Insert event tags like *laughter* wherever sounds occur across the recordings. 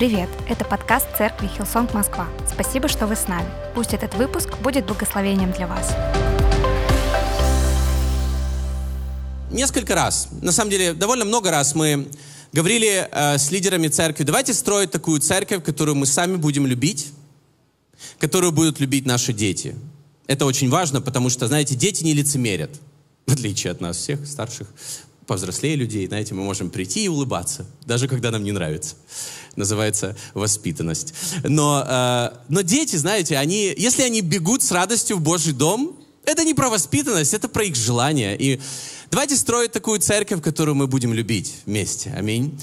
Привет! Это подкаст церкви Hillsong Москва. Спасибо, что вы с нами. Пусть этот выпуск будет благословением для вас. Несколько раз, на самом деле, довольно много раз мы говорили э, с лидерами церкви, давайте строить такую церковь, которую мы сами будем любить, которую будут любить наши дети. Это очень важно, потому что, знаете, дети не лицемерят, в отличие от нас всех старших повзрослее людей, знаете, мы можем прийти и улыбаться, даже когда нам не нравится. Называется воспитанность. Но, э, но дети, знаете, они, если они бегут с радостью в Божий дом, это не про воспитанность, это про их желание. И давайте строить такую церковь, которую мы будем любить вместе. Аминь.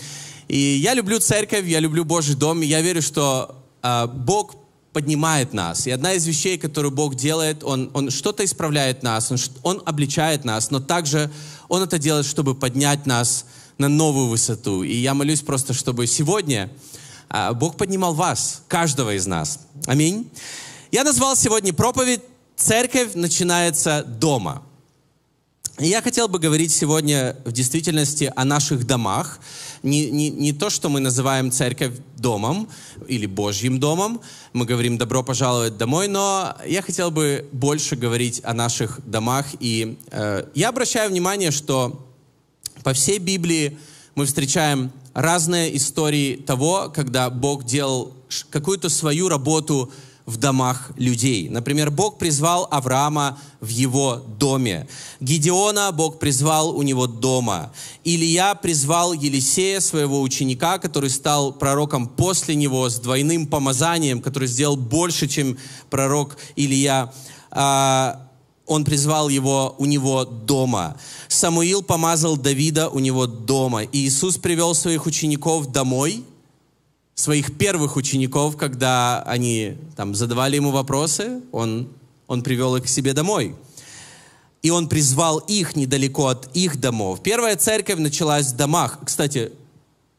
И я люблю церковь, я люблю Божий дом, и я верю, что э, Бог поднимает нас. И одна из вещей, которую Бог делает, Он, он что-то исправляет нас, он, он обличает нас, но также Он это делает, чтобы поднять нас на новую высоту. И я молюсь просто, чтобы сегодня а, Бог поднимал вас, каждого из нас. Аминь. Я назвал сегодня проповедь «Церковь начинается дома». И я хотел бы говорить сегодня в действительности о наших домах. Не, не, не то, что мы называем церковь домом или Божьим домом. Мы говорим «добро пожаловать домой», но я хотел бы больше говорить о наших домах. И э, я обращаю внимание, что по всей Библии мы встречаем разные истории того, когда Бог делал какую-то свою работу в домах людей. Например, Бог призвал Авраама в его доме. Гедеона Бог призвал у него дома. Илья призвал Елисея, своего ученика, который стал пророком после него с двойным помазанием, который сделал больше, чем пророк Илья. А, он призвал его у него дома. Самуил помазал Давида у него дома. И Иисус привел своих учеников домой – своих первых учеников, когда они там задавали ему вопросы, он, он привел их к себе домой. И он призвал их недалеко от их домов. Первая церковь началась в домах. Кстати,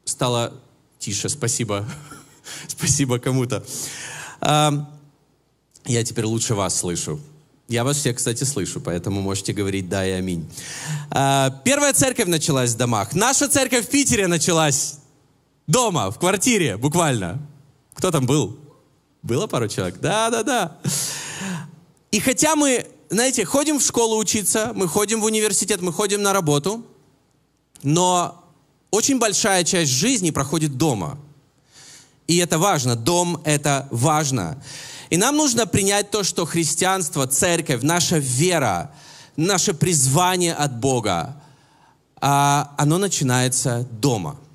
стало тише, спасибо. *laughs* спасибо кому-то. Я теперь лучше вас слышу. Я вас всех, кстати, слышу, поэтому можете говорить «да» и «аминь». А, первая церковь началась в домах. Наша церковь в Питере началась Дома, в квартире, буквально. Кто там был? Было пару человек? Да, да, да. И хотя мы, знаете, ходим в школу учиться, мы ходим в университет, мы ходим на работу, но очень большая часть жизни проходит дома. И это важно. Дом — это важно. И нам нужно принять то, что христианство, церковь, наша вера, наше призвание от Бога, а, оно начинается дома —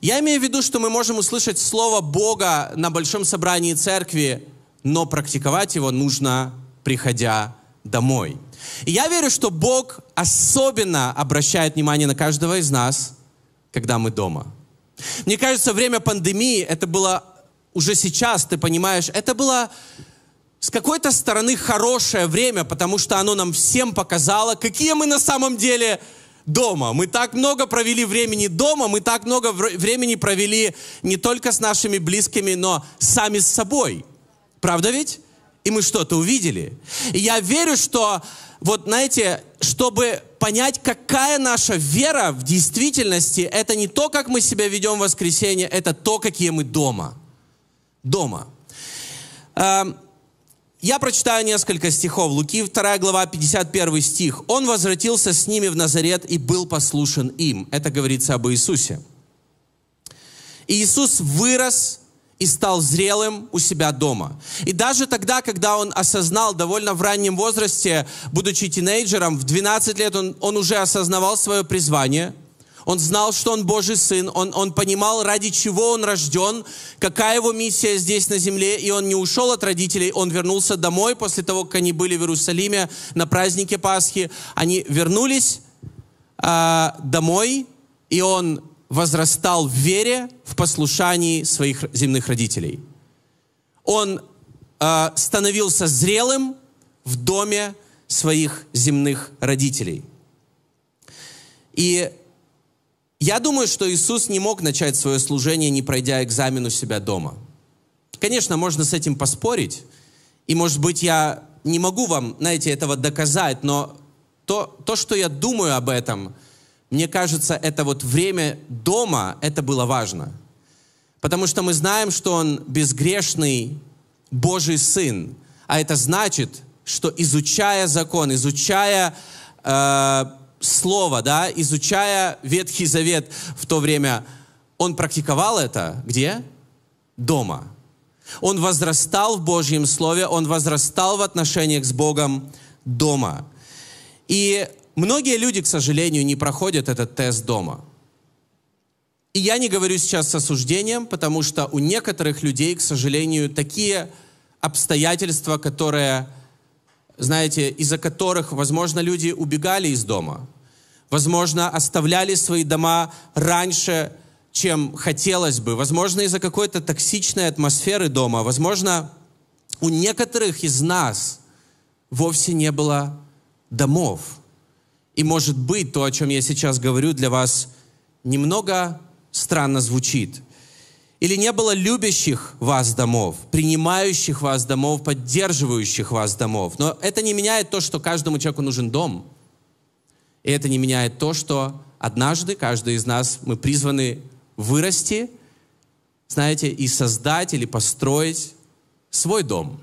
я имею в виду, что мы можем услышать Слово Бога на большом собрании церкви, но практиковать его нужно, приходя домой. И я верю, что Бог особенно обращает внимание на каждого из нас, когда мы дома. Мне кажется, время пандемии, это было уже сейчас, ты понимаешь, это было с какой-то стороны хорошее время, потому что оно нам всем показало, какие мы на самом деле дома. Мы так много провели времени дома, мы так много времени провели не только с нашими близкими, но сами с собой. Правда ведь? И мы что-то увидели. И я верю, что вот, знаете, чтобы понять, какая наша вера в действительности, это не то, как мы себя ведем в воскресенье, это то, какие мы дома. Дома. Я прочитаю несколько стихов. Луки 2 глава, 51 стих. «Он возвратился с ними в Назарет и был послушен им». Это говорится об Иисусе. И Иисус вырос и стал зрелым у себя дома. И даже тогда, когда он осознал довольно в раннем возрасте, будучи тинейджером, в 12 лет он, он уже осознавал свое призвание – он знал, что он Божий Сын, он, он понимал, ради чего он рожден, какая его миссия здесь на земле, и он не ушел от родителей, он вернулся домой после того, как они были в Иерусалиме на празднике Пасхи. Они вернулись э, домой, и он возрастал в вере, в послушании своих земных родителей. Он э, становился зрелым в доме своих земных родителей. И я думаю, что Иисус не мог начать свое служение, не пройдя экзамен у себя дома. Конечно, можно с этим поспорить, и, может быть, я не могу вам, знаете, этого доказать, но то, то, что я думаю об этом, мне кажется, это вот время дома, это было важно. Потому что мы знаем, что Он безгрешный Божий Сын. А это значит, что изучая закон, изучая э, Слово, да, изучая Ветхий Завет в то время, Он практиковал это где? Дома. Он возрастал в Божьем Слове, он возрастал в отношениях с Богом дома. И многие люди, к сожалению, не проходят этот тест дома. И я не говорю сейчас с осуждением, потому что у некоторых людей, к сожалению, такие обстоятельства, которые, знаете, из-за которых, возможно, люди убегали из дома, возможно, оставляли свои дома раньше, чем хотелось бы, возможно, из-за какой-то токсичной атмосферы дома, возможно, у некоторых из нас вовсе не было домов. И может быть, то, о чем я сейчас говорю, для вас немного странно звучит. Или не было любящих вас домов, принимающих вас домов, поддерживающих вас домов. Но это не меняет то, что каждому человеку нужен дом. И это не меняет то, что однажды каждый из нас, мы призваны вырасти, знаете, и создать или построить свой дом.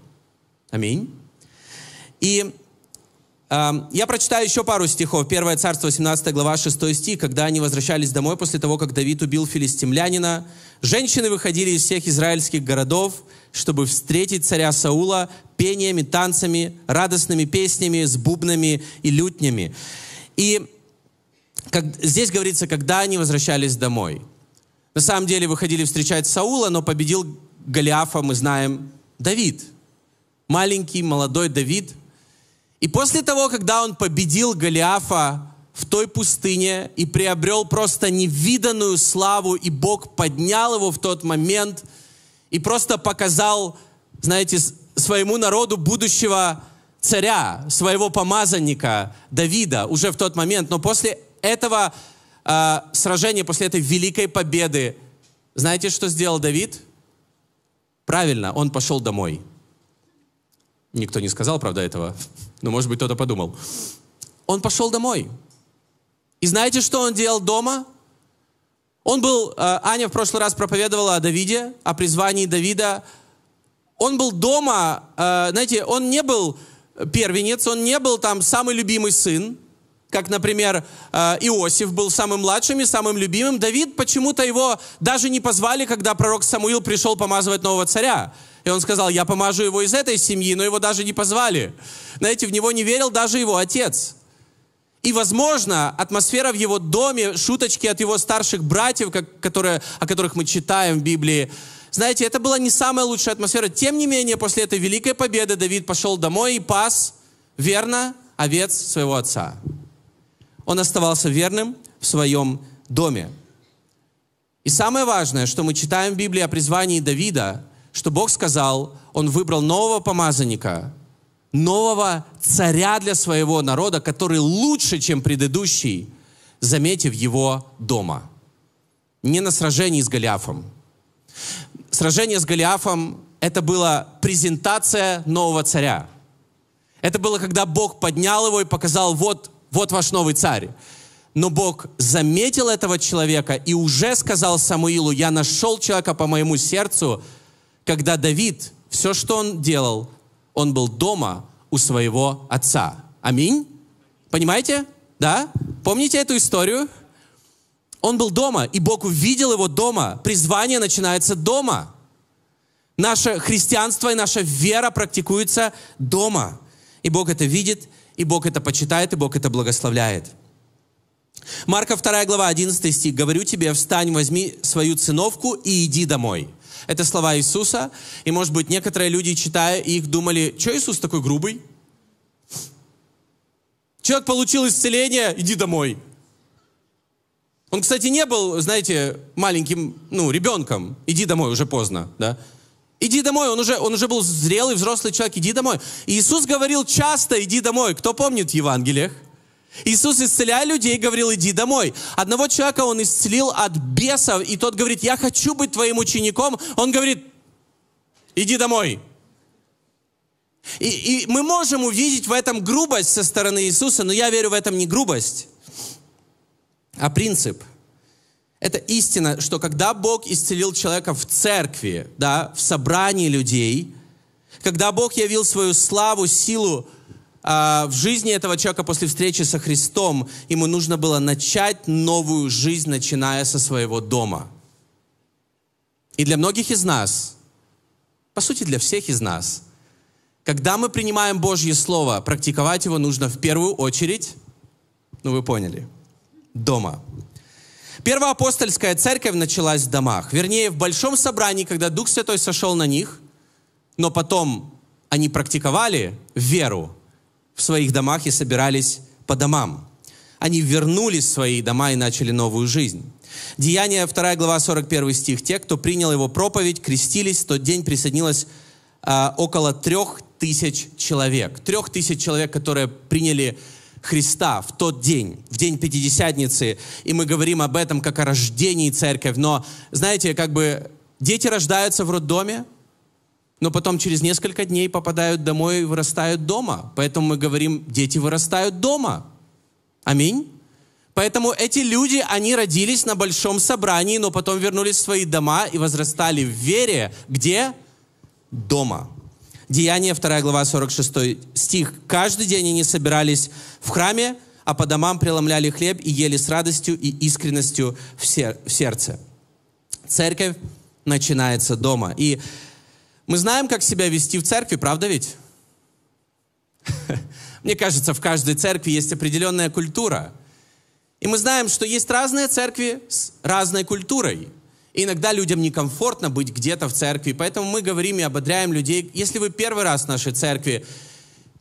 Аминь. И э, я прочитаю еще пару стихов. Первое царство, 17 глава, 6 стих. Когда они возвращались домой после того, как Давид убил филистимлянина, женщины выходили из всех израильских городов, чтобы встретить царя Саула пениями, танцами, радостными песнями, с бубнами и лютнями. И как, здесь говорится, когда они возвращались домой – на самом деле выходили встречать Саула, но победил Голиафа, мы знаем, Давид. Маленький, молодой Давид. И после того, когда он победил Голиафа в той пустыне и приобрел просто невиданную славу, и Бог поднял его в тот момент и просто показал, знаете, своему народу будущего царя, своего помазанника Давида уже в тот момент. Но после этого э, сражение, после этой великой победы, знаете, что сделал Давид? Правильно, он пошел домой. Никто не сказал, правда, этого. Но, может быть, кто-то подумал. Он пошел домой. И знаете, что он делал дома? Он был, э, Аня в прошлый раз проповедовала о Давиде, о призвании Давида. Он был дома, э, знаете, он не был первенец, он не был там самый любимый сын, как, например, э, Иосиф был самым младшим и самым любимым, Давид почему-то его даже не позвали, когда пророк Самуил пришел помазывать нового царя. И он сказал, я помажу его из этой семьи, но его даже не позвали. Знаете, в него не верил даже его отец. И, возможно, атмосфера в его доме, шуточки от его старших братьев, как, которые, о которых мы читаем в Библии, знаете, это была не самая лучшая атмосфера. Тем не менее, после этой великой победы Давид пошел домой и пас верно овец своего отца он оставался верным в своем доме. И самое важное, что мы читаем в Библии о призвании Давида, что Бог сказал, он выбрал нового помазанника, нового царя для своего народа, который лучше, чем предыдущий, заметив его дома. Не на сражении с Голиафом. Сражение с Голиафом – это была презентация нового царя. Это было, когда Бог поднял его и показал, вот вот ваш новый царь. Но Бог заметил этого человека и уже сказал Самуилу, я нашел человека по моему сердцу, когда Давид, все, что он делал, он был дома у своего отца. Аминь? Понимаете? Да? Помните эту историю? Он был дома, и Бог увидел его дома. Призвание начинается дома. Наше христианство и наша вера практикуется дома. И Бог это видит, и Бог это почитает, и Бог это благословляет. Марка 2 глава, 11 стих. «Говорю тебе, встань, возьми свою циновку и иди домой». Это слова Иисуса. И, может быть, некоторые люди, читая их, думали, что Иисус такой грубый? Человек получил исцеление, иди домой. Он, кстати, не был, знаете, маленьким, ну, ребенком. Иди домой, уже поздно, да? Иди домой, он уже, он уже был зрелый, взрослый человек, иди домой. Иисус говорил часто, иди домой. Кто помнит в Евангелиях? Иисус, исцеляя людей, говорил, иди домой. Одного человека он исцелил от бесов, и тот говорит, я хочу быть твоим учеником. Он говорит, иди домой. И, и мы можем увидеть в этом грубость со стороны Иисуса, но я верю в этом не грубость, а принцип. Это истина, что когда Бог исцелил человека в церкви, да, в собрании людей, когда Бог явил свою славу, силу а, в жизни этого человека после встречи со Христом, ему нужно было начать новую жизнь, начиная со своего дома. И для многих из нас, по сути для всех из нас, когда мы принимаем Божье Слово, практиковать его нужно в первую очередь, ну вы поняли, дома. Первая апостольская церковь началась в домах. Вернее, в большом собрании, когда Дух Святой сошел на них, но потом они практиковали веру в своих домах и собирались по домам. Они вернулись в свои дома и начали новую жизнь. Деяние 2 глава 41 стих. Те, кто принял его проповедь, крестились, в тот день присоединилось а, около трех тысяч человек. Трех тысяч человек, которые приняли Христа в тот день, в день Пятидесятницы, и мы говорим об этом как о рождении церковь. Но, знаете, как бы дети рождаются в роддоме, но потом через несколько дней попадают домой и вырастают дома. Поэтому мы говорим, дети вырастают дома. Аминь. Поэтому эти люди, они родились на большом собрании, но потом вернулись в свои дома и возрастали в вере. Где? Дома. Деяние 2 глава 46 стих. Каждый день они собирались в храме, а по домам преломляли хлеб и ели с радостью и искренностью в, сер- в сердце. Церковь начинается дома. И мы знаем, как себя вести в церкви, правда ведь? *laughs* Мне кажется, в каждой церкви есть определенная культура. И мы знаем, что есть разные церкви с разной культурой. Иногда людям некомфортно быть где-то в церкви, поэтому мы говорим и ободряем людей. Если вы первый раз в нашей церкви,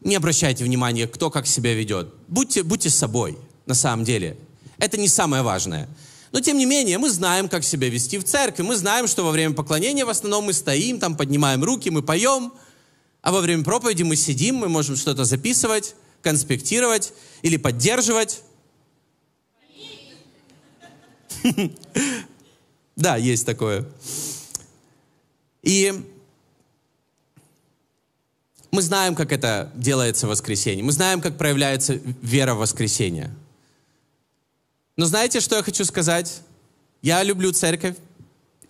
не обращайте внимания, кто как себя ведет. Будьте, будьте собой, на самом деле. Это не самое важное. Но тем не менее, мы знаем, как себя вести в церкви. Мы знаем, что во время поклонения в основном мы стоим, там поднимаем руки, мы поем. А во время проповеди мы сидим, мы можем что-то записывать, конспектировать или поддерживать. Да, есть такое. И мы знаем, как это делается в воскресенье. Мы знаем, как проявляется вера в воскресенье. Но знаете, что я хочу сказать? Я люблю церковь,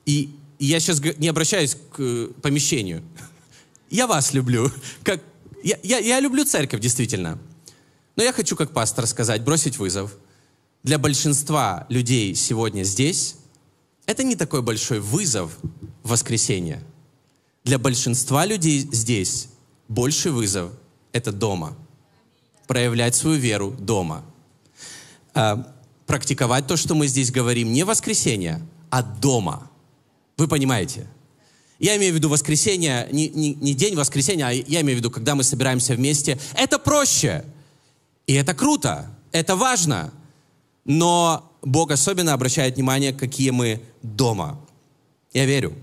и я сейчас не обращаюсь к э, помещению. Я вас люблю. Как, я, я, я люблю церковь, действительно. Но я хочу, как пастор, сказать, бросить вызов. Для большинства людей сегодня здесь это не такой большой вызов в воскресенье. Для большинства людей здесь больший вызов – это дома. Проявлять свою веру дома. А, практиковать то, что мы здесь говорим, не воскресенье, а дома. Вы понимаете? Я имею в виду воскресенье, не, не, не день воскресенья, а я имею в виду, когда мы собираемся вместе. Это проще. И это круто. Это важно. Но Бог особенно обращает внимание, какие мы дома. Я верю.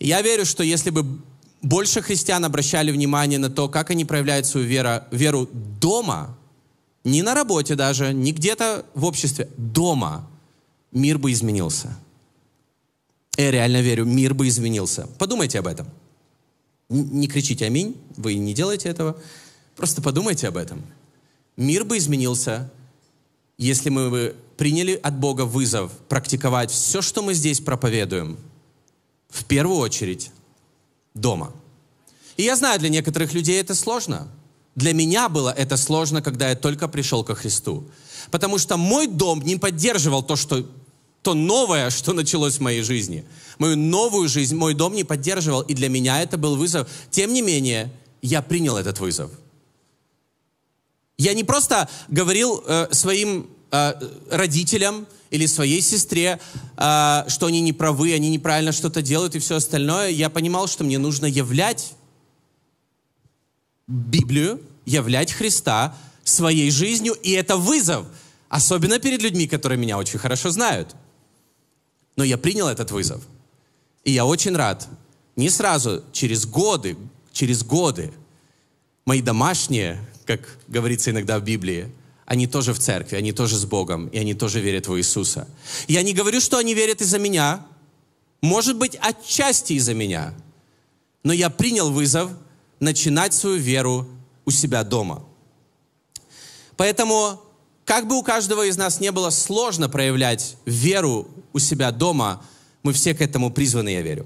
Я верю, что если бы больше христиан обращали внимание на то, как они проявляют свою веру, веру дома, не на работе даже, не где-то в обществе, дома, мир бы изменился. Я реально верю, мир бы изменился. Подумайте об этом. Не кричите «Аминь», вы не делаете этого. Просто подумайте об этом. Мир бы изменился, если мы бы приняли от Бога вызов практиковать все, что мы здесь проповедуем, в первую очередь дома. И я знаю, для некоторых людей это сложно. Для меня было это сложно, когда я только пришел ко Христу. Потому что мой дом не поддерживал то, что, то новое, что началось в моей жизни. Мою новую жизнь мой дом не поддерживал, и для меня это был вызов. Тем не менее, я принял этот вызов. Я не просто говорил э, своим э, родителям или своей сестре, э, что они не правы, они неправильно что-то делают и все остальное. Я понимал, что мне нужно являть Библию, являть Христа своей жизнью, и это вызов, особенно перед людьми, которые меня очень хорошо знают. Но я принял этот вызов. И я очень рад. Не сразу, через годы, через годы мои домашние, как говорится иногда в Библии, они тоже в церкви, они тоже с Богом, и они тоже верят в Иисуса. Я не говорю, что они верят из-за меня, может быть, отчасти из-за меня, но я принял вызов начинать свою веру у себя дома. Поэтому как бы у каждого из нас не было сложно проявлять веру у себя дома, мы все к этому призваны, я верю.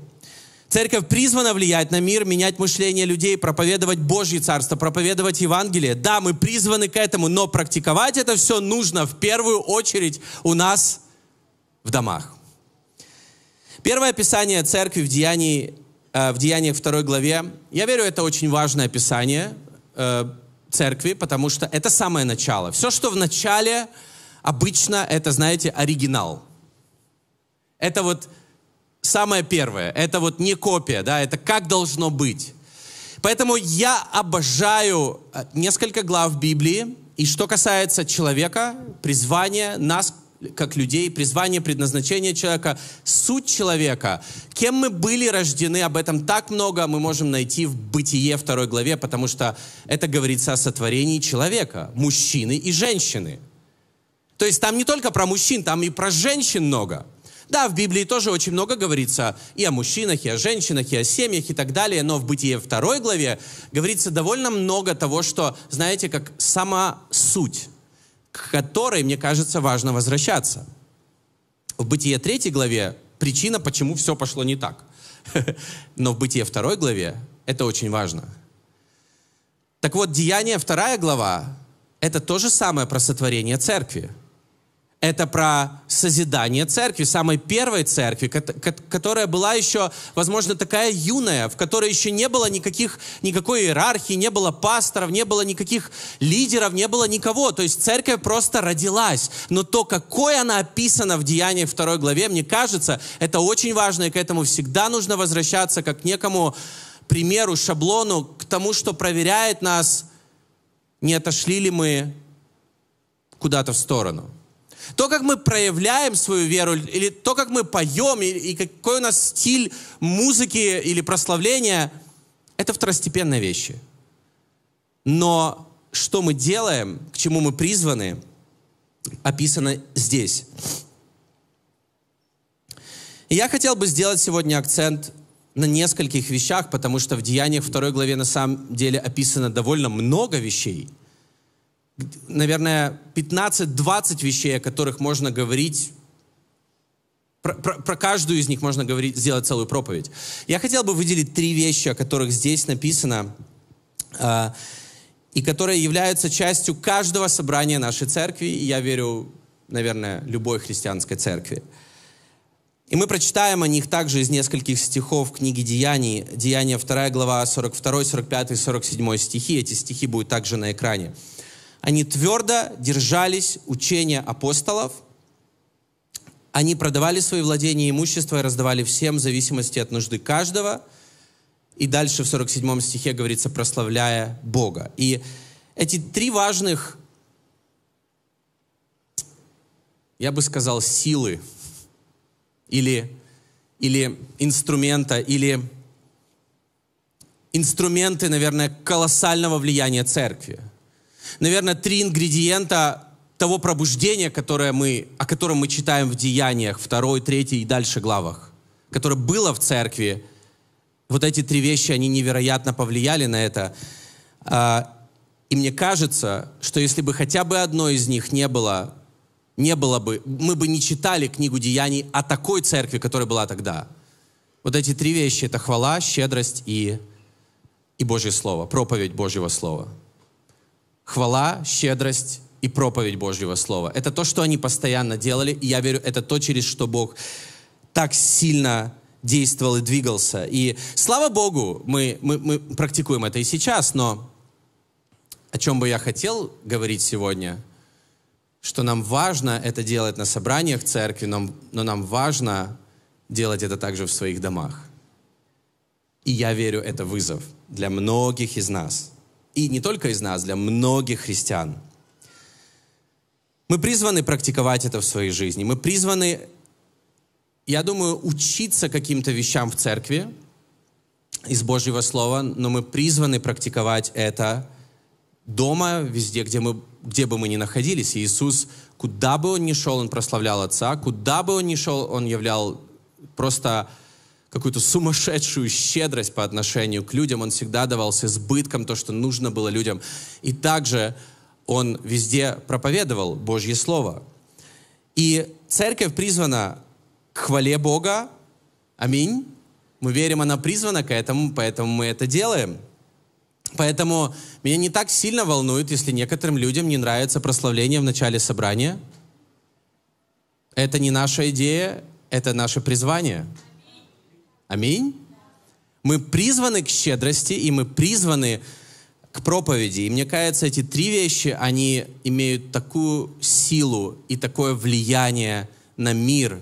Церковь призвана влиять на мир, менять мышление людей, проповедовать Божье Царство, проповедовать Евангелие. Да, мы призваны к этому, но практиковать это все нужно в первую очередь у нас в домах. Первое описание церкви в, Деянии, э, в Деяниях 2 главе, я верю, это очень важное описание э, церкви, потому что это самое начало. Все, что в начале, обычно это, знаете, оригинал. Это вот самое первое. Это вот не копия, да, это как должно быть. Поэтому я обожаю э, несколько глав Библии. И что касается человека, призвания, нас как людей, призвание, предназначение человека, суть человека, кем мы были рождены, об этом так много мы можем найти в Бытие второй главе, потому что это говорится о сотворении человека, мужчины и женщины. То есть там не только про мужчин, там и про женщин много. Да, в Библии тоже очень много говорится и о мужчинах, и о женщинах, и о семьях и так далее, но в Бытие второй главе говорится довольно много того, что, знаете, как сама суть к которой, мне кажется, важно возвращаться. В Бытие 3 главе причина, почему все пошло не так. *laughs* Но в Бытие 2 главе это очень важно. Так вот, Деяние 2 глава – это то же самое про сотворение церкви – это про созидание церкви, самой первой церкви, которая была еще, возможно, такая юная, в которой еще не было никаких, никакой иерархии, не было пасторов, не было никаких лидеров, не было никого. То есть церковь просто родилась. Но то, какой она описана в Деянии второй главе, мне кажется, это очень важно, и к этому всегда нужно возвращаться как к некому примеру, шаблону, к тому, что проверяет нас, не отошли ли мы куда-то в сторону. То, как мы проявляем свою веру, или то, как мы поем, и, какой у нас стиль музыки или прославления, это второстепенные вещи. Но что мы делаем, к чему мы призваны, описано здесь. И я хотел бы сделать сегодня акцент на нескольких вещах, потому что в Деяниях второй главе на самом деле описано довольно много вещей – наверное, 15-20 вещей, о которых можно говорить про, про, про каждую из них можно говорить, сделать целую проповедь. Я хотел бы выделить три вещи, о которых здесь написано, э, и которые являются частью каждого собрания нашей церкви, и я верю, наверное, любой христианской церкви. И мы прочитаем о них также из нескольких стихов книги Деяний. Деяния 2 глава, 42, 45 и 47 стихи. Эти стихи будут также на экране. Они твердо держались учения апостолов, они продавали свои владения и имущество и раздавали всем в зависимости от нужды каждого. И дальше в 47 стихе говорится, прославляя Бога. И эти три важных, я бы сказал, силы или, или инструмента, или инструменты, наверное, колоссального влияния церкви – наверное, три ингредиента того пробуждения, которое мы, о котором мы читаем в Деяниях, второй, третий и дальше главах, которое было в церкви. Вот эти три вещи, они невероятно повлияли на это. А, и мне кажется, что если бы хотя бы одно из них не было, не было бы, мы бы не читали книгу Деяний о такой церкви, которая была тогда. Вот эти три вещи — это хвала, щедрость и, и Божье Слово, проповедь Божьего Слова — хвала, щедрость и проповедь Божьего Слова. Это то, что они постоянно делали, и я верю, это то, через что Бог так сильно действовал и двигался. И слава Богу, мы, мы, мы практикуем это и сейчас, но о чем бы я хотел говорить сегодня, что нам важно это делать на собраниях церкви, но, но нам важно делать это также в своих домах. И я верю, это вызов для многих из нас – и не только из нас, для многих христиан. Мы призваны практиковать это в своей жизни. Мы призваны, я думаю, учиться каким-то вещам в церкви из Божьего Слова, но мы призваны практиковать это дома, везде, где, мы, где бы мы ни находились. И Иисус, куда бы Он ни шел, Он прославлял Отца, куда бы Он ни шел, Он являл просто какую-то сумасшедшую щедрость по отношению к людям. Он всегда давал с избытком то, что нужно было людям. И также он везде проповедовал Божье Слово. И церковь призвана к хвале Бога. Аминь. Мы верим, она призвана к этому, поэтому мы это делаем. Поэтому меня не так сильно волнует, если некоторым людям не нравится прославление в начале собрания. Это не наша идея, это наше призвание. Аминь. Мы призваны к щедрости, и мы призваны к проповеди. И мне кажется, эти три вещи, они имеют такую силу и такое влияние на мир.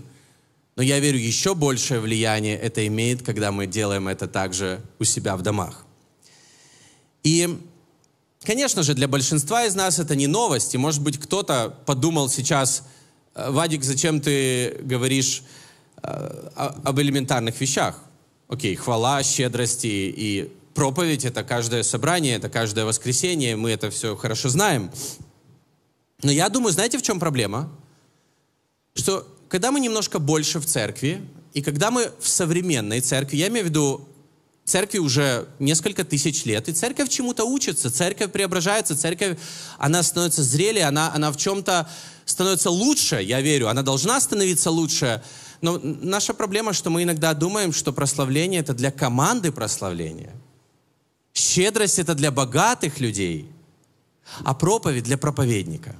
Но я верю, еще большее влияние это имеет, когда мы делаем это также у себя в домах. И, конечно же, для большинства из нас это не новость. И, может быть, кто-то подумал сейчас, «Э, Вадик, зачем ты говоришь об элементарных вещах? Окей, хвала, щедрости и проповедь — это каждое собрание, это каждое воскресенье, мы это все хорошо знаем. Но я думаю, знаете, в чем проблема? Что когда мы немножко больше в церкви, и когда мы в современной церкви, я имею в виду церкви уже несколько тысяч лет, и церковь чему-то учится, церковь преображается, церковь, она становится зрелее, она, она в чем-то становится лучше, я верю, она должна становиться лучше. Но наша проблема, что мы иногда думаем, что прославление это для команды прославления. Щедрость это для богатых людей, а проповедь для проповедника.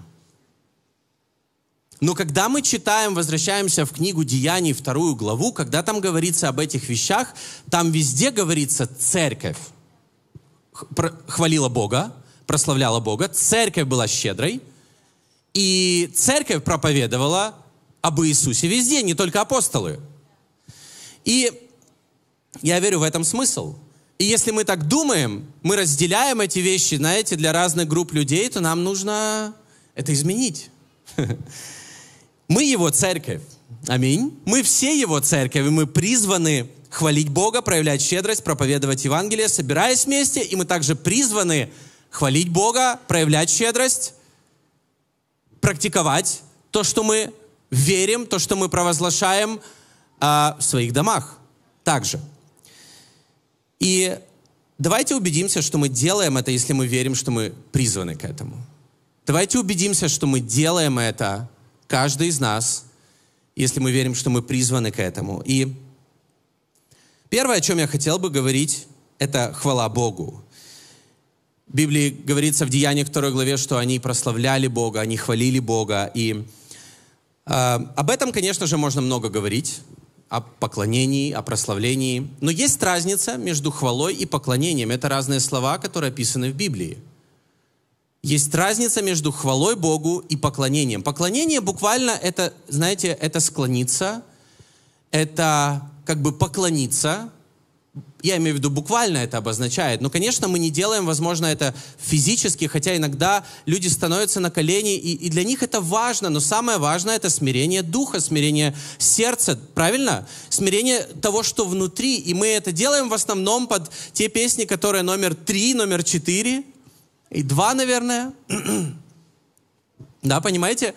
Но когда мы читаем, возвращаемся в книгу Деяний, вторую главу, когда там говорится об этих вещах, там везде говорится церковь хвалила Бога, прославляла Бога, церковь была щедрой, и церковь проповедовала об Иисусе везде, не только апостолы. И я верю в этом смысл. И если мы так думаем, мы разделяем эти вещи, знаете, для разных групп людей, то нам нужно это изменить. *laughs* Мы его церковь. Аминь. Мы все его церковь, и мы призваны хвалить Бога, проявлять щедрость, проповедовать Евангелие, собираясь вместе, и мы также призваны хвалить Бога, проявлять щедрость, практиковать то, что мы верим, то, что мы провозглашаем а, в своих домах также. И давайте убедимся, что мы делаем это, если мы верим, что мы призваны к этому. Давайте убедимся, что мы делаем это, каждый из нас, если мы верим, что мы призваны к этому. И первое, о чем я хотел бы говорить, это хвала Богу. В Библии говорится в Деяниях 2 главе, что они прославляли Бога, они хвалили Бога. И об этом, конечно же, можно много говорить, о поклонении, о прославлении. Но есть разница между хвалой и поклонением. Это разные слова, которые описаны в Библии. Есть разница между хвалой Богу и поклонением. Поклонение буквально это, знаете, это склониться, это как бы поклониться, я имею в виду буквально это обозначает. Но, конечно, мы не делаем, возможно, это физически, хотя иногда люди становятся на колени, и, и для них это важно. Но самое важное — это смирение духа, смирение сердца, правильно? Смирение того, что внутри. И мы это делаем в основном под те песни, которые номер три, номер четыре, и два, наверное. *clears throat* да, понимаете?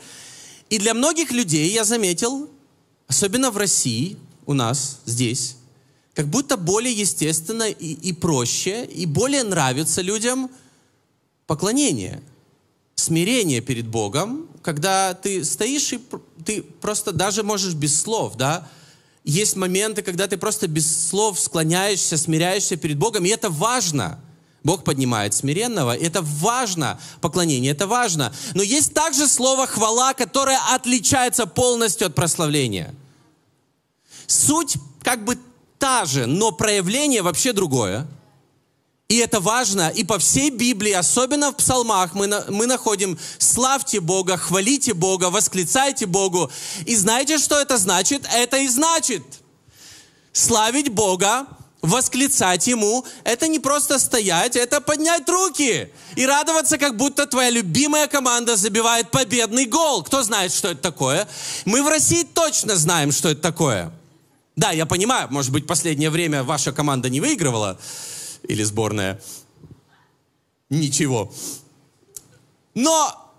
И для многих людей, я заметил, особенно в России, у нас, здесь, как будто более естественно и, и проще, и более нравится людям поклонение, смирение перед Богом, когда ты стоишь и ты просто даже можешь без слов, да, есть моменты, когда ты просто без слов склоняешься, смиряешься перед Богом, и это важно. Бог поднимает смиренного, это важно, поклонение это важно. Но есть также слово хвала, которое отличается полностью от прославления. Суть как бы та же, но проявление вообще другое. И это важно. И по всей Библии, особенно в псалмах, мы, на, мы находим «Славьте Бога, хвалите Бога, восклицайте Богу». И знаете, что это значит? Это и значит славить Бога, восклицать Ему, это не просто стоять, это поднять руки и радоваться, как будто твоя любимая команда забивает победный гол. Кто знает, что это такое? Мы в России точно знаем, что это такое. Да, я понимаю, может быть, последнее время ваша команда не выигрывала, или сборная. Ничего. Но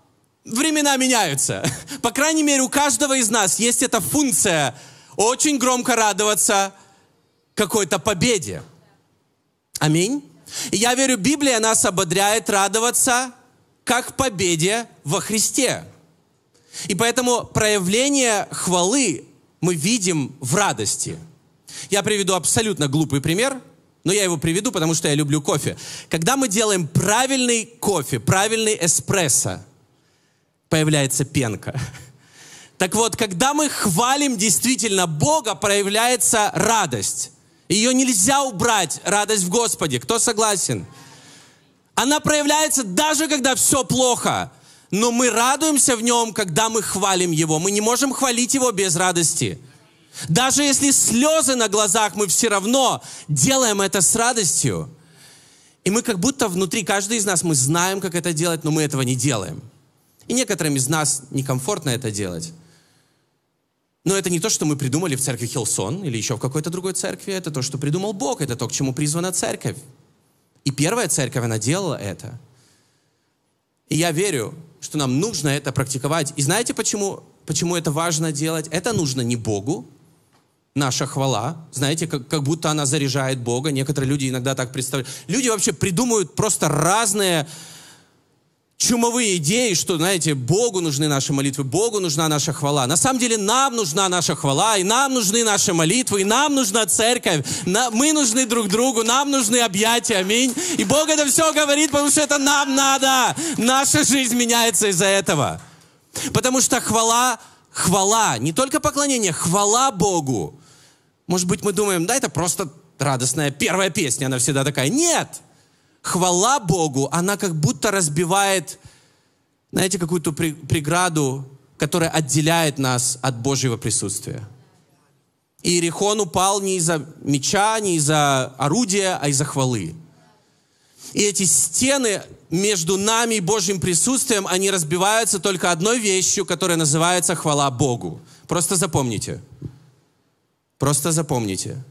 времена меняются. По крайней мере, у каждого из нас есть эта функция очень громко радоваться какой-то победе. Аминь. И я верю, Библия нас ободряет радоваться как победе во Христе. И поэтому проявление хвалы мы видим в радости. Я приведу абсолютно глупый пример, но я его приведу, потому что я люблю кофе. Когда мы делаем правильный кофе, правильный эспрессо, появляется пенка. *laughs* Так вот, когда мы хвалим действительно Бога, проявляется радость. Ее нельзя убрать, радость в Господе. Кто согласен? Она проявляется даже когда все плохо. Но мы радуемся в нем, когда мы хвалим Его. Мы не можем хвалить Его без радости. Даже если слезы на глазах, мы все равно делаем это с радостью. И мы как будто внутри, каждый из нас, мы знаем, как это делать, но мы этого не делаем. И некоторым из нас некомфортно это делать. Но это не то, что мы придумали в церкви Хилсон или еще в какой-то другой церкви. Это то, что придумал Бог. Это то, к чему призвана церковь. И первая церковь, она делала это. И я верю, что нам нужно это практиковать. И знаете, почему, почему это важно делать? Это нужно не Богу, наша хвала. Знаете, как, как будто она заряжает Бога. Некоторые люди иногда так представляют. Люди вообще придумывают просто разные чумовые идеи, что, знаете, Богу нужны наши молитвы, Богу нужна наша хвала. На самом деле нам нужна наша хвала, и нам нужны наши молитвы, и нам нужна церковь, на, мы нужны друг другу, нам нужны объятия, аминь. И Бог это все говорит, потому что это нам надо. Наша жизнь меняется из-за этого. Потому что хвала, хвала, не только поклонение, хвала Богу. Может быть, мы думаем, да, это просто радостная первая песня, она всегда такая. Нет! Хвала Богу, она как будто разбивает, знаете, какую-то преграду, которая отделяет нас от Божьего присутствия. И Иерихон упал не из-за меча, не из-за орудия, а из-за хвалы. И эти стены между нами и Божьим присутствием, они разбиваются только одной вещью, которая называется хвала Богу. Просто запомните. Просто запомните.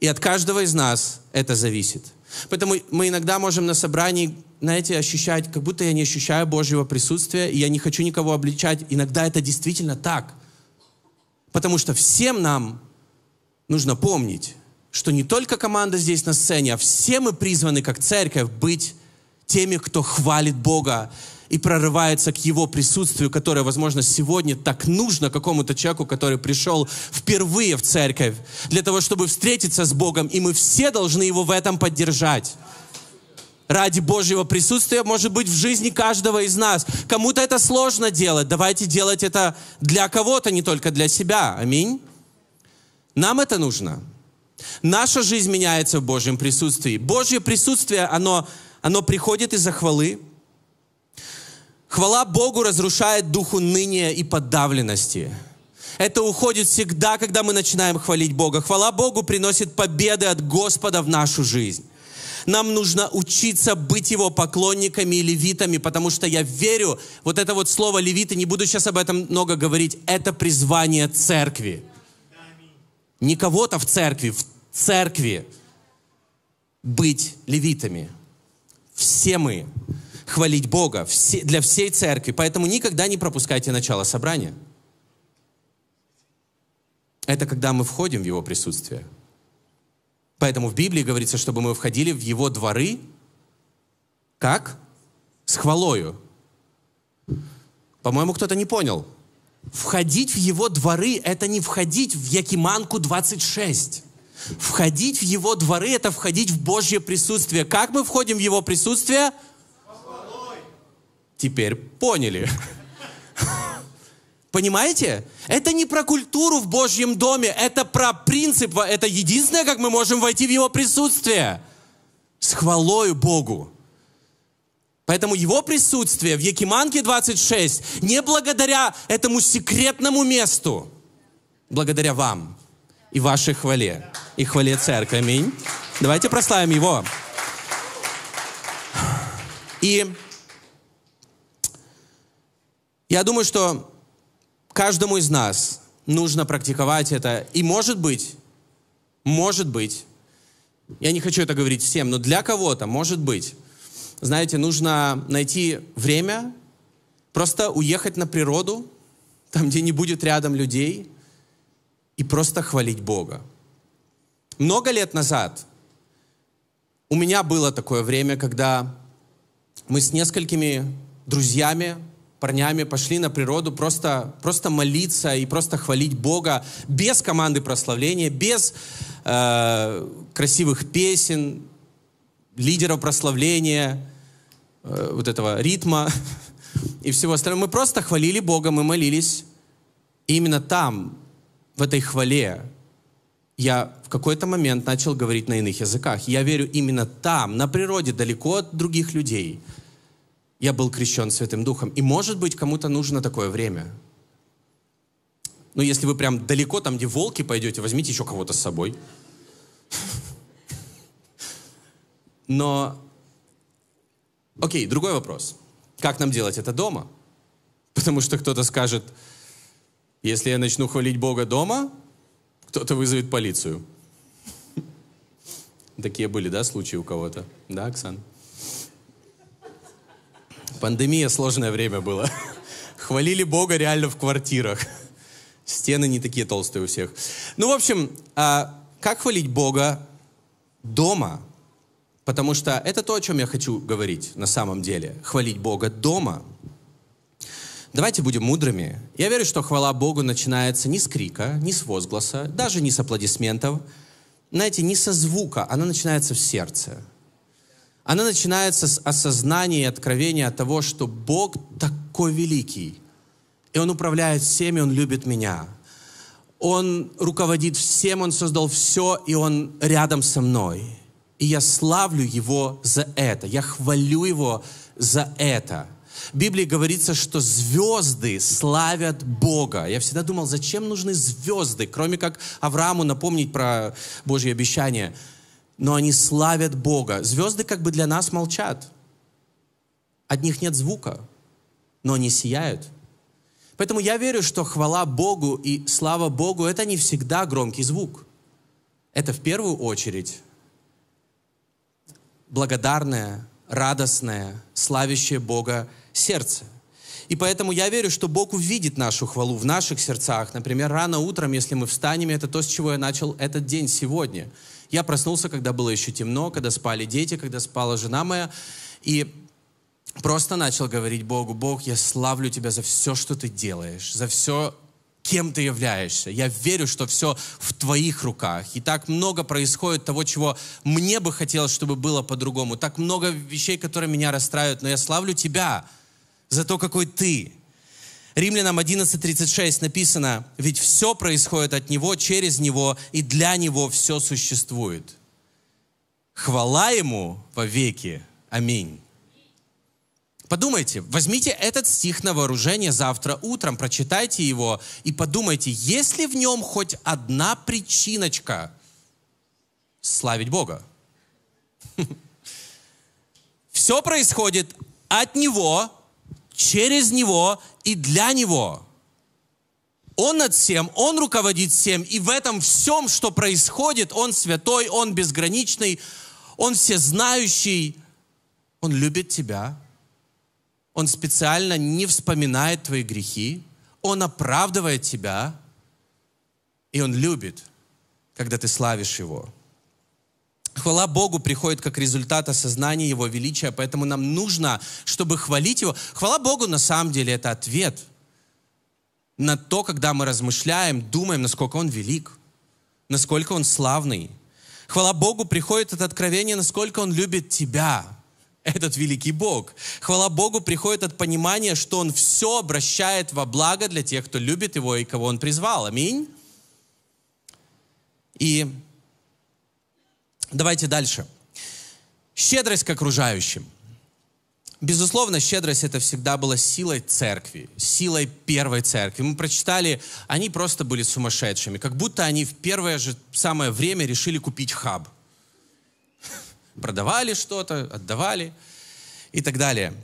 И от каждого из нас это зависит. Поэтому мы иногда можем на собрании, знаете, ощущать, как будто я не ощущаю Божьего присутствия, и я не хочу никого обличать. Иногда это действительно так. Потому что всем нам нужно помнить, что не только команда здесь на сцене, а все мы призваны как церковь быть теми, кто хвалит Бога и прорывается к Его присутствию, которое, возможно, сегодня так нужно какому-то человеку, который пришел впервые в церковь, для того, чтобы встретиться с Богом, и мы все должны Его в этом поддержать. Ради Божьего присутствия, может быть, в жизни каждого из нас. Кому-то это сложно делать. Давайте делать это для кого-то, не только для себя. Аминь. Нам это нужно. Наша жизнь меняется в Божьем присутствии. Божье присутствие, оно, оно приходит из-за хвалы, Хвала Богу разрушает духу ныния и подавленности. Это уходит всегда, когда мы начинаем хвалить Бога. Хвала Богу приносит победы от Господа в нашу жизнь. Нам нужно учиться быть Его поклонниками и левитами, потому что я верю, вот это вот слово левиты, не буду сейчас об этом много говорить, это призвание церкви. Не кого-то в церкви, в церкви быть левитами. Все мы хвалить Бога для всей церкви. Поэтому никогда не пропускайте начало собрания. Это когда мы входим в Его присутствие. Поэтому в Библии говорится, чтобы мы входили в Его дворы, как? С хвалою. По-моему, кто-то не понял. Входить в Его дворы – это не входить в Якиманку 26. Входить в Его дворы – это входить в Божье присутствие. Как мы входим в Его присутствие – Теперь поняли. Понимаете? Это не про культуру в Божьем доме, это про принцип, это единственное, как мы можем войти в Его присутствие. С хвалою Богу. Поэтому Его присутствие в Якиманке 26 не благодаря этому секретному месту, благодаря вам и вашей хвале, и хвале церкви. Аминь. Давайте прославим Его. И я думаю, что каждому из нас нужно практиковать это. И может быть, может быть, я не хочу это говорить всем, но для кого-то, может быть, знаете, нужно найти время, просто уехать на природу, там, где не будет рядом людей, и просто хвалить Бога. Много лет назад у меня было такое время, когда мы с несколькими друзьями, парнями пошли на природу просто, просто молиться и просто хвалить Бога без команды прославления, без э, красивых песен, лидеров прославления, э, вот этого ритма *laughs* и всего остального. Мы просто хвалили Бога, мы молились. И именно там, в этой хвале, я в какой-то момент начал говорить на иных языках. Я верю, именно там, на природе, далеко от других людей, я был крещен Святым Духом. И может быть, кому-то нужно такое время. Но если вы прям далеко, там, где волки пойдете, возьмите еще кого-то с собой. *laughs* Но, окей, другой вопрос. Как нам делать это дома? Потому что кто-то скажет, если я начну хвалить Бога дома, кто-то вызовет полицию. *laughs* Такие были, да, случаи у кого-то? Да, Оксан? Пандемия, сложное время было. *laughs* Хвалили Бога реально в квартирах. Стены не такие толстые у всех. Ну, в общем, а как хвалить Бога дома? Потому что это то, о чем я хочу говорить на самом деле. Хвалить Бога дома. Давайте будем мудрыми. Я верю, что хвала Богу начинается не с крика, не с возгласа, даже не с аплодисментов. Знаете, не со звука, она начинается в сердце. Она начинается с осознания и откровения того, что Бог такой великий. И Он управляет всеми, Он любит меня. Он руководит всем, Он создал все, и Он рядом со мной. И я славлю Его за это. Я хвалю Его за это. В Библии говорится, что звезды славят Бога. Я всегда думал, зачем нужны звезды, кроме как Аврааму напомнить про Божье обещание. Но они славят Бога. Звезды как бы для нас молчат. От них нет звука, но они сияют. Поэтому я верю, что хвала Богу и слава Богу – это не всегда громкий звук. Это в первую очередь благодарное, радостное, славящее Бога сердце. И поэтому я верю, что Бог увидит нашу хвалу в наших сердцах. Например, рано утром, если мы встанем, это то, с чего я начал этот день сегодня. Я проснулся, когда было еще темно, когда спали дети, когда спала жена моя. И просто начал говорить Богу, Бог, я славлю Тебя за все, что Ты делаешь, за все, кем ты являешься. Я верю, что все в твоих руках. И так много происходит того, чего мне бы хотелось, чтобы было по-другому. Так много вещей, которые меня расстраивают. Но я славлю тебя за то, какой ты. Римлянам 11.36 написано, ведь все происходит от Него, через Него, и для Него все существует. Хвала Ему во веки. Аминь. Подумайте, возьмите этот стих на вооружение завтра утром, прочитайте его и подумайте, есть ли в нем хоть одна причиночка славить Бога? *laughs* Все происходит от Него, через Него и для Него. Он над всем, Он руководит всем, и в этом всем, что происходит, Он святой, Он безграничный, Он всезнающий, Он любит тебя, он специально не вспоминает твои грехи, Он оправдывает тебя, и Он любит, когда ты славишь Его. Хвала Богу приходит как результат осознания Его величия, поэтому нам нужно, чтобы хвалить Его. Хвала Богу на самом деле это ответ на то, когда мы размышляем, думаем, насколько Он велик, насколько Он славный. Хвала Богу приходит от откровения, насколько Он любит тебя – этот великий Бог. Хвала Богу приходит от понимания, что Он все обращает во благо для тех, кто любит Его и кого Он призвал. Аминь. И давайте дальше. Щедрость к окружающим. Безусловно, щедрость это всегда была силой церкви, силой первой церкви. Мы прочитали, они просто были сумасшедшими, как будто они в первое же самое время решили купить хаб *laughs* продавали что-то, отдавали и так далее.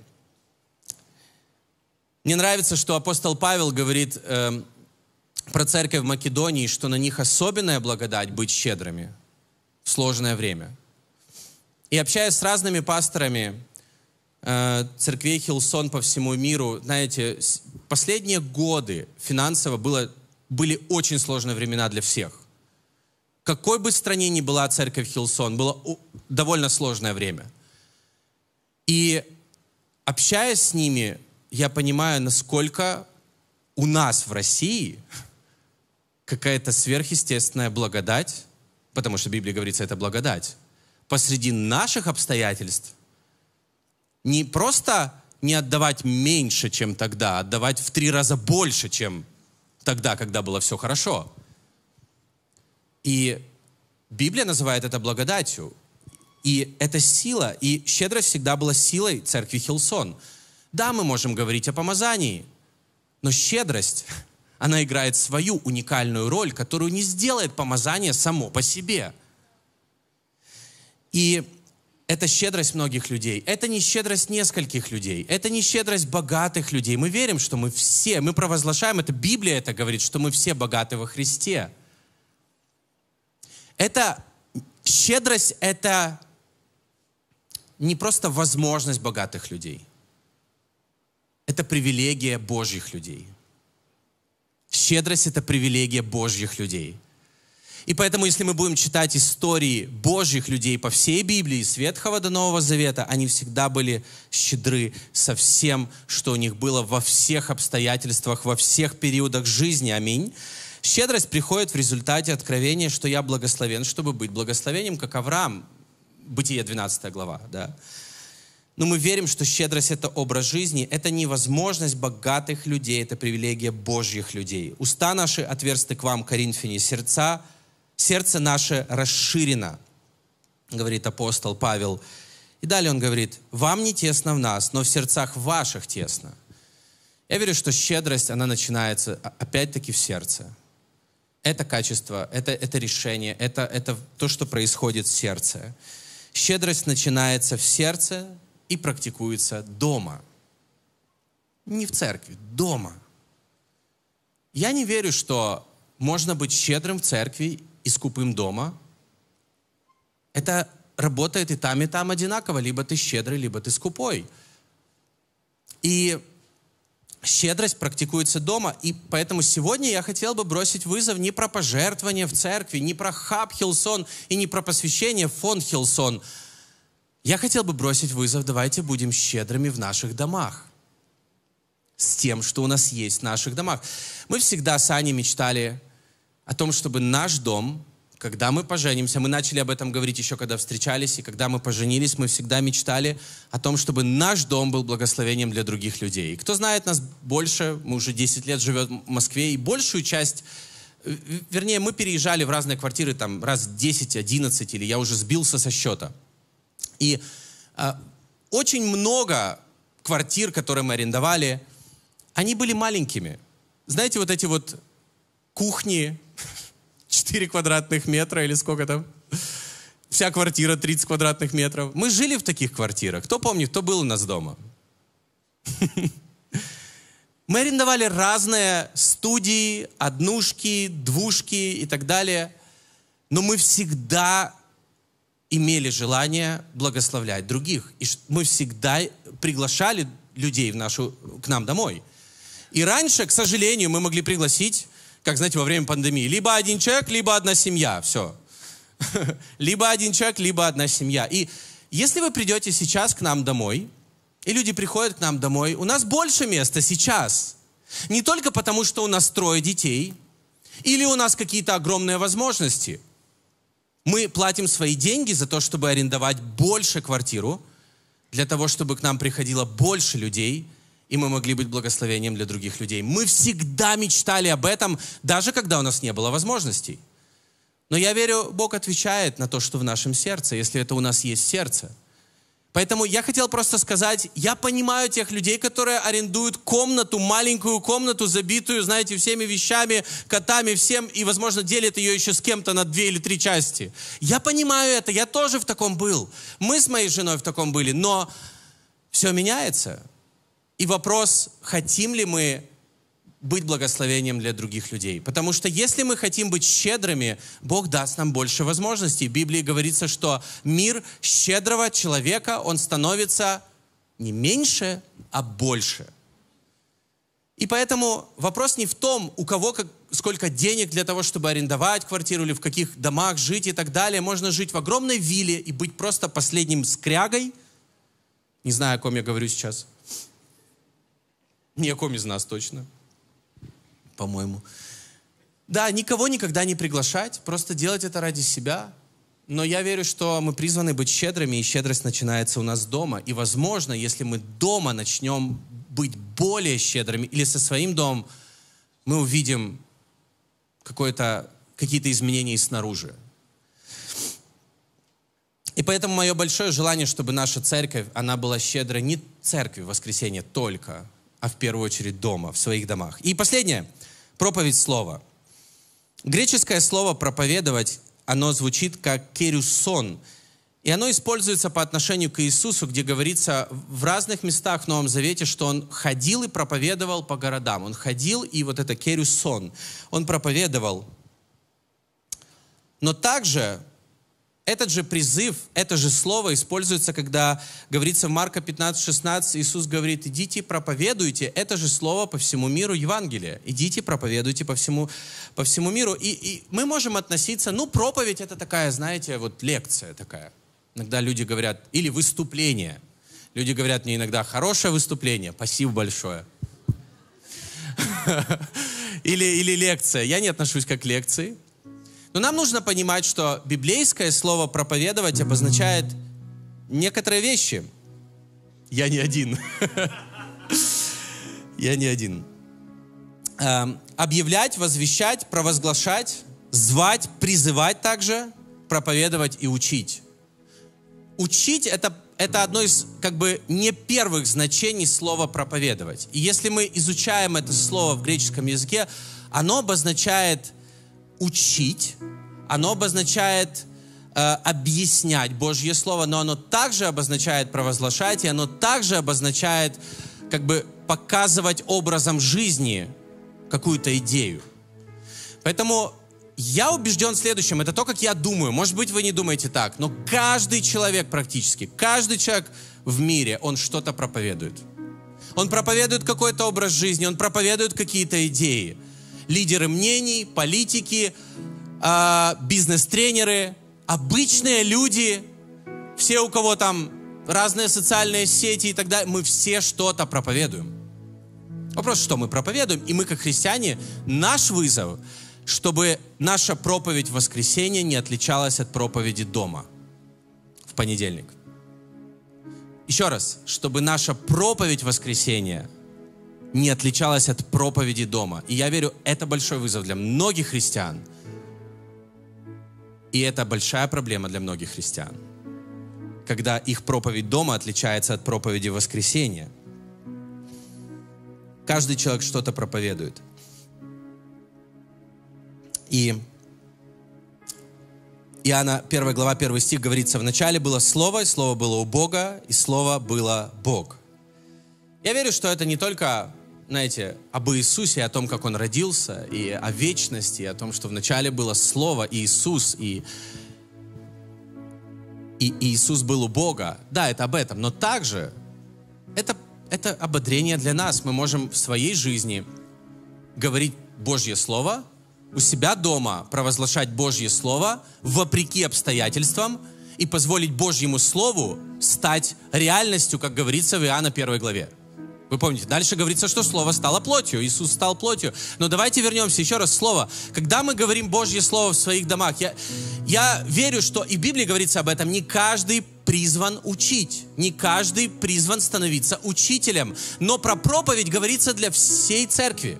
Мне нравится, что апостол Павел говорит э, про церковь в Македонии, что на них особенная благодать быть щедрыми в сложное время. И общаясь с разными пасторами э, церквей Хилсон по всему миру, знаете, последние годы финансово было, были очень сложные времена для всех какой бы стране ни была церковь Хилсон, было довольно сложное время. И общаясь с ними, я понимаю, насколько у нас в России какая-то сверхъестественная благодать, потому что в Библии говорится, это благодать, посреди наших обстоятельств не просто не отдавать меньше, чем тогда, а отдавать в три раза больше, чем тогда, когда было все хорошо. И Библия называет это благодатью. И это сила, и щедрость всегда была силой церкви Хилсон. Да, мы можем говорить о помазании, но щедрость, она играет свою уникальную роль, которую не сделает помазание само по себе. И это щедрость многих людей. Это не щедрость нескольких людей. Это не щедрость богатых людей. Мы верим, что мы все, мы провозглашаем, это Библия это говорит, что мы все богаты во Христе. Это щедрость, это не просто возможность богатых людей. Это привилегия Божьих людей. Щедрость – это привилегия Божьих людей. И поэтому, если мы будем читать истории Божьих людей по всей Библии, с Ветхого до Нового Завета, они всегда были щедры со всем, что у них было во всех обстоятельствах, во всех периодах жизни. Аминь. Щедрость приходит в результате откровения, что я благословен, чтобы быть благословением, как Авраам. Бытие 12 глава, да. Но мы верим, что щедрость – это образ жизни, это невозможность богатых людей, это привилегия Божьих людей. Уста наши отверсты к вам, Коринфяне, сердца, сердце наше расширено, говорит апостол Павел. И далее он говорит, вам не тесно в нас, но в сердцах ваших тесно. Я верю, что щедрость, она начинается опять-таки в сердце. Это качество, это, это решение, это, это то, что происходит в сердце. Щедрость начинается в сердце и практикуется дома. Не в церкви, дома. Я не верю, что можно быть щедрым в церкви и скупым дома. Это работает и там, и там одинаково. Либо ты щедрый, либо ты скупой. И щедрость практикуется дома. И поэтому сегодня я хотел бы бросить вызов не про пожертвование в церкви, не про хаб Hillsong и не про посвящение в фонд Hillsong. Я хотел бы бросить вызов, давайте будем щедрыми в наших домах. С тем, что у нас есть в наших домах. Мы всегда с Аней мечтали о том, чтобы наш дом, когда мы поженимся, мы начали об этом говорить еще, когда встречались, и когда мы поженились, мы всегда мечтали о том, чтобы наш дом был благословением для других людей. И кто знает нас больше, мы уже 10 лет живем в Москве, и большую часть вернее, мы переезжали в разные квартиры там раз 10, 11, или я уже сбился со счета. И э, очень много квартир, которые мы арендовали, они были маленькими. Знаете, вот эти вот кухни *laughs* 4 квадратных метра или сколько там? Вся квартира 30 квадратных метров. Мы жили в таких квартирах. Кто помнит, кто был у нас дома? *laughs* Мы арендовали разные студии, однушки, двушки и так далее. Но мы всегда имели желание благословлять других. И мы всегда приглашали людей в нашу, к нам домой. И раньше, к сожалению, мы могли пригласить как, знаете, во время пандемии. Либо один человек, либо одна семья. Все. *laughs* Либо один человек, либо одна семья. И если вы придете сейчас к нам домой, и люди приходят к нам домой, у нас больше места сейчас. Не только потому, что у нас трое детей, или у нас какие-то огромные возможности. Мы платим свои деньги за то, чтобы арендовать больше квартиру, для того, чтобы к нам приходило больше людей – и мы могли быть благословением для других людей. Мы всегда мечтали об этом, даже когда у нас не было возможностей. Но я верю, Бог отвечает на то, что в нашем сердце, если это у нас есть сердце. Поэтому я хотел просто сказать, я понимаю тех людей, которые арендуют комнату, маленькую комнату, забитую, знаете, всеми вещами, котами, всем, и, возможно, делят ее еще с кем-то на две или три части. Я понимаю это, я тоже в таком был. Мы с моей женой в таком были, но все меняется. И вопрос, хотим ли мы быть благословением для других людей. Потому что если мы хотим быть щедрыми, Бог даст нам больше возможностей. В Библии говорится, что мир щедрого человека, он становится не меньше, а больше. И поэтому вопрос не в том, у кого как, сколько денег для того, чтобы арендовать квартиру или в каких домах жить и так далее. Можно жить в огромной вилле и быть просто последним скрягой. Не знаю, о ком я говорю сейчас – Ни о ком из нас точно. По-моему. Да, никого никогда не приглашать, просто делать это ради себя. Но я верю, что мы призваны быть щедрыми, и щедрость начинается у нас дома. И, возможно, если мы дома начнем быть более щедрыми или со своим домом, мы увидим какое-то, какие-то изменения снаружи. И поэтому мое большое желание, чтобы наша церковь, она была щедрой не церкви в только, а в первую очередь дома, в своих домах. И последнее, проповедь слова. Греческое слово «проповедовать», оно звучит как «керюсон», и оно используется по отношению к Иисусу, где говорится в разных местах в Новом Завете, что Он ходил и проповедовал по городам. Он ходил, и вот это керюсон, Он проповедовал. Но также этот же призыв, это же слово используется, когда говорится в Марка 15, 16, Иисус говорит, идите проповедуйте. Это же слово по всему миру Евангелие. Идите, проповедуйте по всему, по всему миру. И, и мы можем относиться, ну, проповедь это такая, знаете, вот лекция такая. Иногда люди говорят, или выступление. Люди говорят мне иногда, хорошее выступление, спасибо большое. *laughs* Или, или лекция. Я не отношусь как к лекции. Но нам нужно понимать, что библейское слово «проповедовать» обозначает некоторые вещи. Я не один. *laughs* Я не один. Эм, объявлять, возвещать, провозглашать, звать, призывать также, проповедовать и учить. Учить это, это одно из как бы не первых значений слова проповедовать. И если мы изучаем это слово в греческом языке, оно обозначает учить, оно обозначает э, объяснять Божье Слово, но оно также обозначает провозглашать, и оно также обозначает как бы показывать образом жизни какую-то идею. Поэтому я убежден в следующем, это то, как я думаю. Может быть, вы не думаете так, но каждый человек практически, каждый человек в мире, он что-то проповедует. Он проповедует какой-то образ жизни, он проповедует какие-то идеи – лидеры мнений, политики, э, бизнес-тренеры, обычные люди, все, у кого там разные социальные сети и так далее, мы все что-то проповедуем. Вопрос, что мы проповедуем, и мы, как христиане, наш вызов, чтобы наша проповедь в не отличалась от проповеди дома в понедельник. Еще раз, чтобы наша проповедь в не отличалась от проповеди дома. И я верю, это большой вызов для многих христиан. И это большая проблема для многих христиан. Когда их проповедь дома отличается от проповеди воскресения. Каждый человек что-то проповедует. И Иоанна 1 глава 1 стих говорится, в начале было Слово, и Слово было у Бога, и Слово было Бог. Я верю, что это не только знаете, об Иисусе, о том, как Он родился, и о вечности, о том, что вначале было Слово Иисус, и, и Иисус был у Бога. Да, это об этом, но также это, это ободрение для нас. Мы можем в своей жизни говорить Божье Слово, у себя дома провозглашать Божье Слово вопреки обстоятельствам и позволить Божьему Слову стать реальностью, как говорится в Иоанна 1 главе. Вы помните, дальше говорится, что Слово стало плотью, Иисус стал плотью. Но давайте вернемся еще раз Слово. Когда мы говорим Божье Слово в своих домах, я, я верю, что и в Библии говорится об этом, не каждый призван учить, не каждый призван становиться учителем. Но про проповедь говорится для всей церкви.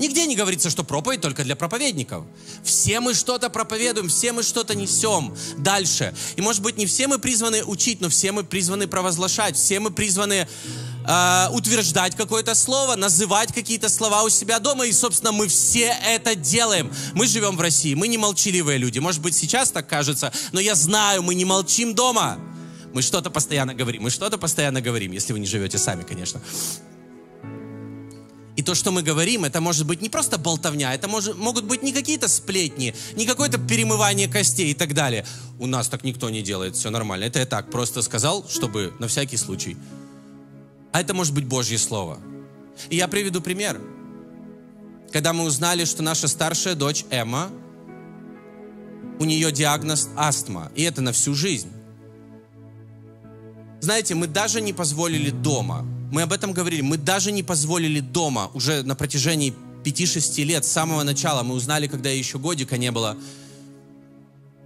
Нигде не говорится, что проповедь только для проповедников. Все мы что-то проповедуем, все мы что-то несем дальше. И может быть не все мы призваны учить, но все мы призваны провозглашать, все мы призваны э, утверждать какое-то слово, называть какие-то слова у себя дома. И, собственно, мы все это делаем. Мы живем в России, мы не молчаливые люди. Может быть, сейчас так кажется, но я знаю, мы не молчим дома. Мы что-то постоянно говорим, мы что-то постоянно говорим, если вы не живете сами, конечно. И то, что мы говорим, это может быть не просто болтовня, это может, могут быть не какие-то сплетни, не какое-то перемывание костей и так далее. У нас так никто не делает, все нормально. Это я так просто сказал, чтобы на всякий случай. А это может быть Божье Слово. И я приведу пример. Когда мы узнали, что наша старшая дочь Эмма, у нее диагноз астма, и это на всю жизнь. Знаете, мы даже не позволили дома Мы об этом говорили. Мы даже не позволили дома уже на протяжении 5-6 лет, с самого начала, мы узнали, когда еще годика не было,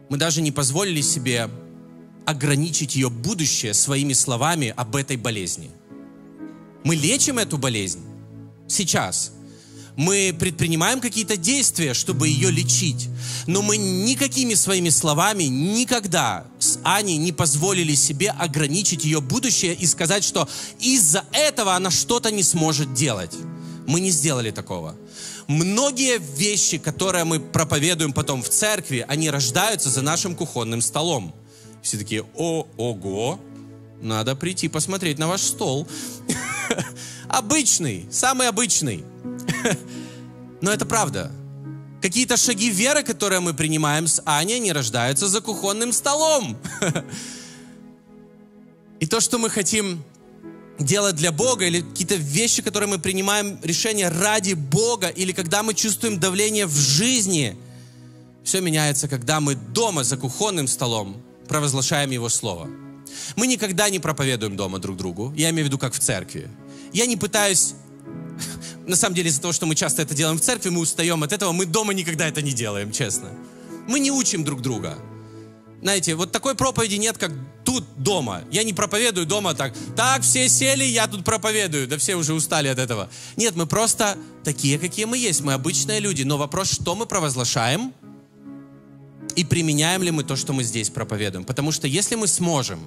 мы даже не позволили себе ограничить ее будущее своими словами об этой болезни. Мы лечим эту болезнь сейчас. Мы предпринимаем какие-то действия, чтобы ее лечить. Но мы никакими своими словами никогда с Аней не позволили себе ограничить ее будущее и сказать, что из-за этого она что-то не сможет делать. Мы не сделали такого. Многие вещи, которые мы проповедуем потом в церкви, они рождаются за нашим кухонным столом. Все такие, о, ого, надо прийти посмотреть на ваш стол. *laughs* Обычный, самый обычный. *laughs* Но это правда. Какие-то шаги веры, которые мы принимаем с Аней, не рождаются за кухонным столом. *laughs* И то, что мы хотим делать для Бога, или какие-то вещи, которые мы принимаем решения ради Бога, или когда мы чувствуем давление в жизни, все меняется, когда мы дома за кухонным столом провозглашаем Его Слово. Мы никогда не проповедуем дома друг другу, я имею в виду, как в церкви. Я не пытаюсь *laughs* на самом деле из-за того, что мы часто это делаем в церкви, мы устаем от этого, мы дома никогда это не делаем, честно. Мы не учим друг друга. Знаете, вот такой проповеди нет, как тут дома. Я не проповедую дома так, так, все сели, я тут проповедую. Да все уже устали от этого. Нет, мы просто такие, какие мы есть. Мы обычные люди. Но вопрос, что мы провозглашаем и применяем ли мы то, что мы здесь проповедуем. Потому что если мы сможем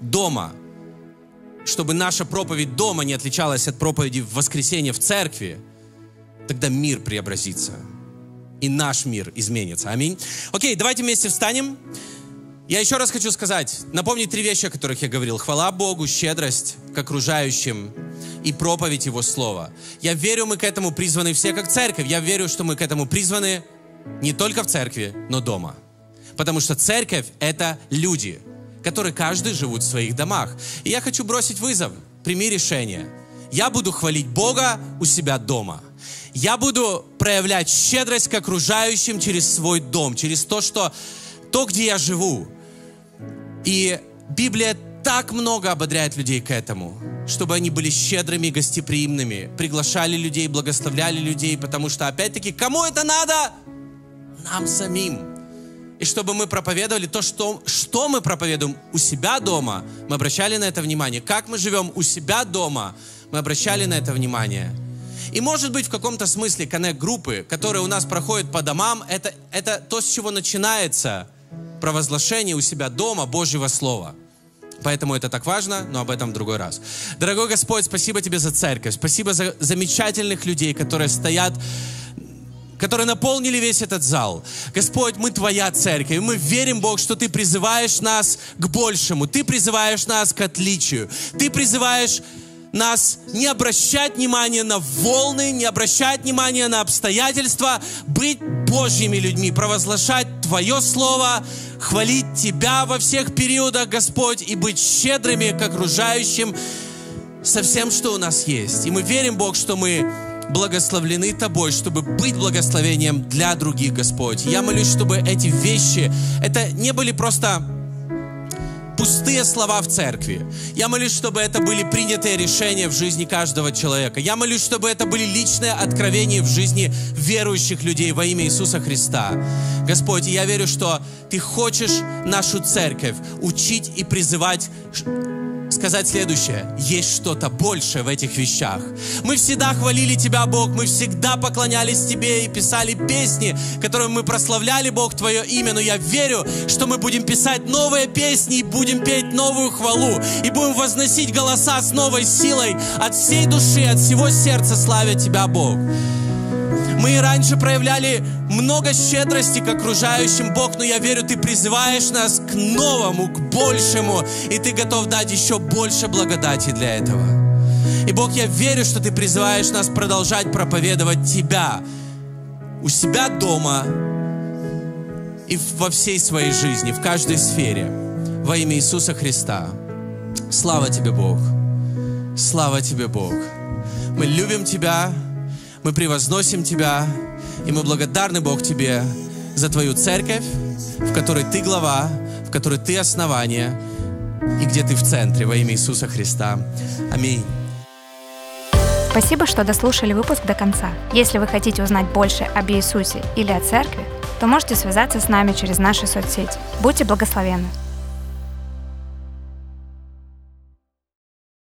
дома чтобы наша проповедь дома не отличалась от проповеди в воскресенье в церкви, тогда мир преобразится. И наш мир изменится. Аминь. Окей, давайте вместе встанем. Я еще раз хочу сказать, напомнить три вещи, о которых я говорил. Хвала Богу, щедрость к окружающим и проповедь Его Слова. Я верю, мы к этому призваны все как церковь. Я верю, что мы к этому призваны не только в церкви, но дома. Потому что церковь — это люди — которые каждый живут в своих домах. И я хочу бросить вызов. Прими решение. Я буду хвалить Бога у себя дома. Я буду проявлять щедрость к окружающим через свой дом, через то, что то, где я живу. И Библия так много ободряет людей к этому, чтобы они были щедрыми, гостеприимными, приглашали людей, благословляли людей, потому что, опять-таки, кому это надо? Нам самим и чтобы мы проповедовали то, что, что мы проповедуем у себя дома, мы обращали на это внимание. Как мы живем у себя дома, мы обращали на это внимание. И может быть в каком-то смысле коннект-группы, которые у нас проходят по домам, это, это то, с чего начинается провозглашение у себя дома Божьего Слова. Поэтому это так важно, но об этом в другой раз. Дорогой Господь, спасибо Тебе за церковь. Спасибо за замечательных людей, которые стоят которые наполнили весь этот зал. Господь, мы Твоя церковь, и мы верим, Бог, что Ты призываешь нас к большему, Ты призываешь нас к отличию, Ты призываешь нас не обращать внимания на волны, не обращать внимания на обстоятельства, быть Божьими людьми, провозглашать Твое Слово, хвалить Тебя во всех периодах, Господь, и быть щедрыми к окружающим со всем, что у нас есть. И мы верим, Бог, что мы благословлены Тобой, чтобы быть благословением для других, Господь. Я молюсь, чтобы эти вещи, это не были просто пустые слова в церкви. Я молюсь, чтобы это были принятые решения в жизни каждого человека. Я молюсь, чтобы это были личные откровения в жизни верующих людей во имя Иисуса Христа. Господь, я верю, что Ты хочешь нашу церковь учить и призывать сказать следующее. Есть что-то большее в этих вещах. Мы всегда хвалили Тебя, Бог, мы всегда поклонялись Тебе и писали песни, которыми мы прославляли, Бог, Твое имя. Но я верю, что мы будем писать новые песни и будем петь новую хвалу. И будем возносить голоса с новой силой от всей души, от всего сердца славя Тебя, Бог. Мы и раньше проявляли много щедрости к окружающим, Бог, но я верю, Ты призываешь нас к новому, к большему, и Ты готов дать еще больше благодати для этого. И Бог, я верю, что Ты призываешь нас продолжать проповедовать Тебя у себя дома и во всей своей жизни, в каждой сфере, во имя Иисуса Христа. Слава Тебе, Бог! Слава Тебе, Бог! Мы любим Тебя, мы превозносим Тебя, и мы благодарны, Бог, Тебе за Твою церковь, в которой Ты глава, в которой Ты основание, и где Ты в центре во имя Иисуса Христа. Аминь. Спасибо, что дослушали выпуск до конца. Если вы хотите узнать больше об Иисусе или о церкви, то можете связаться с нами через наши соцсети. Будьте благословенны!